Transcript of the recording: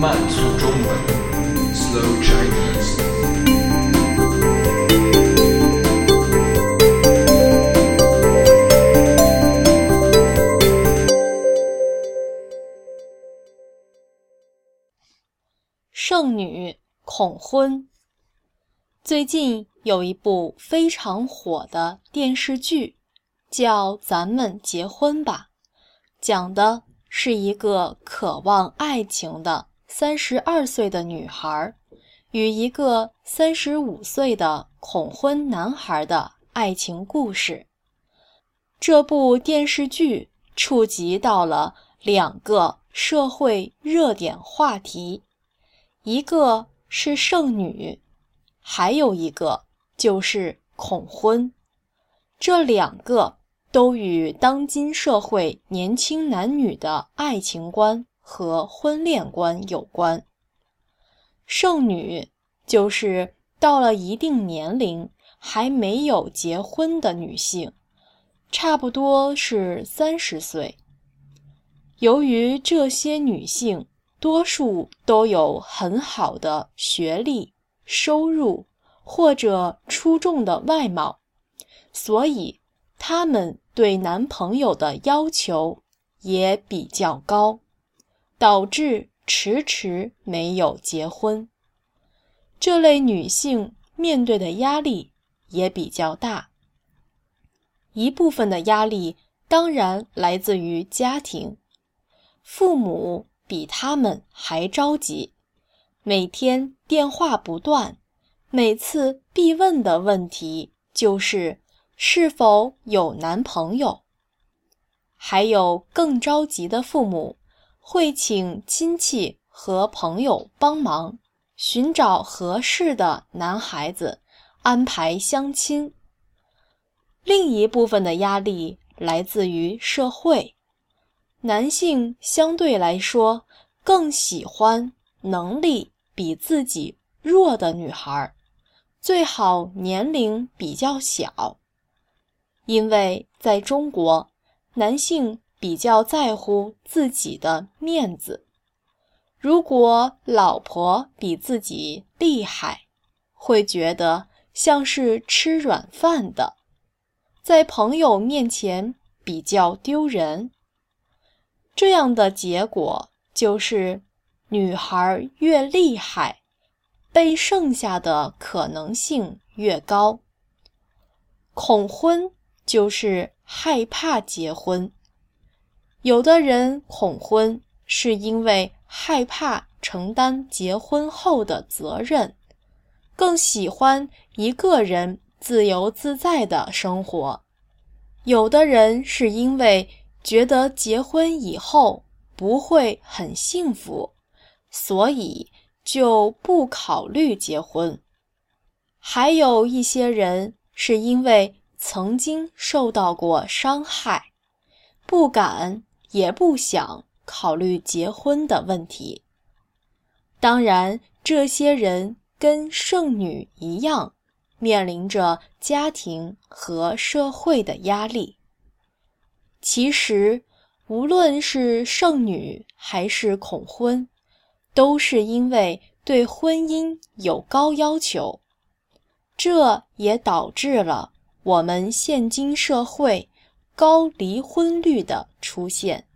慢速中文，Slow Chinese。剩女恐婚。最近有一部非常火的电视剧，叫《咱们结婚吧》，讲的是一个渴望爱情的三十二岁的女孩与一个三十五岁的恐婚男孩的爱情故事。这部电视剧触及到了两个社会热点话题。一个是剩女，还有一个就是恐婚，这两个都与当今社会年轻男女的爱情观和婚恋观有关。剩女就是到了一定年龄还没有结婚的女性，差不多是三十岁。由于这些女性。多数都有很好的学历、收入或者出众的外貌，所以他们对男朋友的要求也比较高，导致迟迟没有结婚。这类女性面对的压力也比较大，一部分的压力当然来自于家庭，父母。比他们还着急，每天电话不断，每次必问的问题就是是否有男朋友。还有更着急的父母，会请亲戚和朋友帮忙寻找合适的男孩子，安排相亲。另一部分的压力来自于社会。男性相对来说更喜欢能力比自己弱的女孩，最好年龄比较小。因为在中国，男性比较在乎自己的面子，如果老婆比自己厉害，会觉得像是吃软饭的，在朋友面前比较丢人。这样的结果就是，女孩越厉害，被剩下的可能性越高。恐婚就是害怕结婚，有的人恐婚是因为害怕承担结婚后的责任，更喜欢一个人自由自在的生活；有的人是因为。觉得结婚以后不会很幸福，所以就不考虑结婚。还有一些人是因为曾经受到过伤害，不敢也不想考虑结婚的问题。当然，这些人跟剩女一样，面临着家庭和社会的压力。其实，无论是剩女还是恐婚，都是因为对婚姻有高要求，这也导致了我们现今社会高离婚率的出现。